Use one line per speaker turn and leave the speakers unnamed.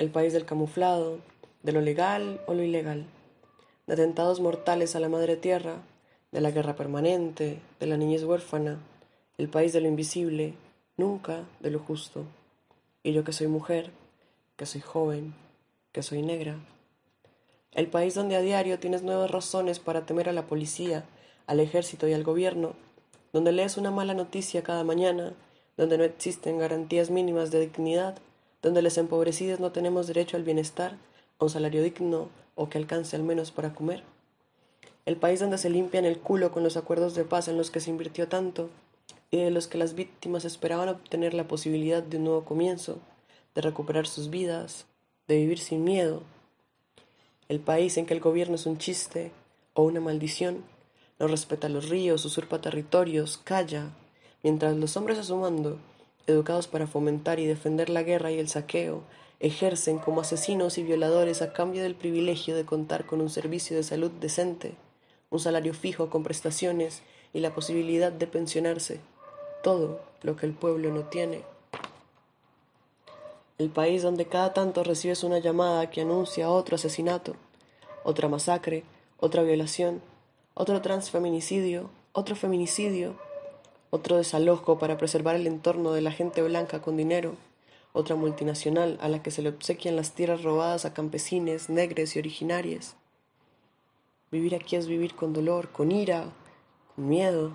el país del camuflado, de lo legal o lo ilegal, de atentados mortales a la madre tierra, de la guerra permanente, de la niñez huérfana, el país de lo invisible, nunca de lo justo. Y yo que soy mujer, que soy joven, que soy negra. El país donde a diario tienes nuevas razones para temer a la policía, al ejército y al gobierno, donde lees una mala noticia cada mañana, donde no existen garantías mínimas de dignidad, donde los empobrecidos no tenemos derecho al bienestar, a un salario digno o que alcance al menos para comer el país donde se limpian el culo con los acuerdos de paz en los que se invirtió tanto y de los que las víctimas esperaban obtener la posibilidad de un nuevo comienzo, de recuperar sus vidas, de vivir sin miedo. El país en que el gobierno es un chiste o una maldición, no respeta los ríos, usurpa territorios, calla, mientras los hombres a su mando, educados para fomentar y defender la guerra y el saqueo, ejercen como asesinos y violadores a cambio del privilegio de contar con un servicio de salud decente un salario fijo con prestaciones y la posibilidad de pensionarse, todo lo que el pueblo no tiene. El país donde cada tanto recibes una llamada que anuncia otro asesinato, otra masacre, otra violación, otro transfeminicidio, otro feminicidio, otro desalojo para preservar el entorno de la gente blanca con dinero, otra multinacional a la que se le obsequian las tierras robadas a campesines, negres y originarias, Vivir aquí es vivir con dolor, con ira, con miedo,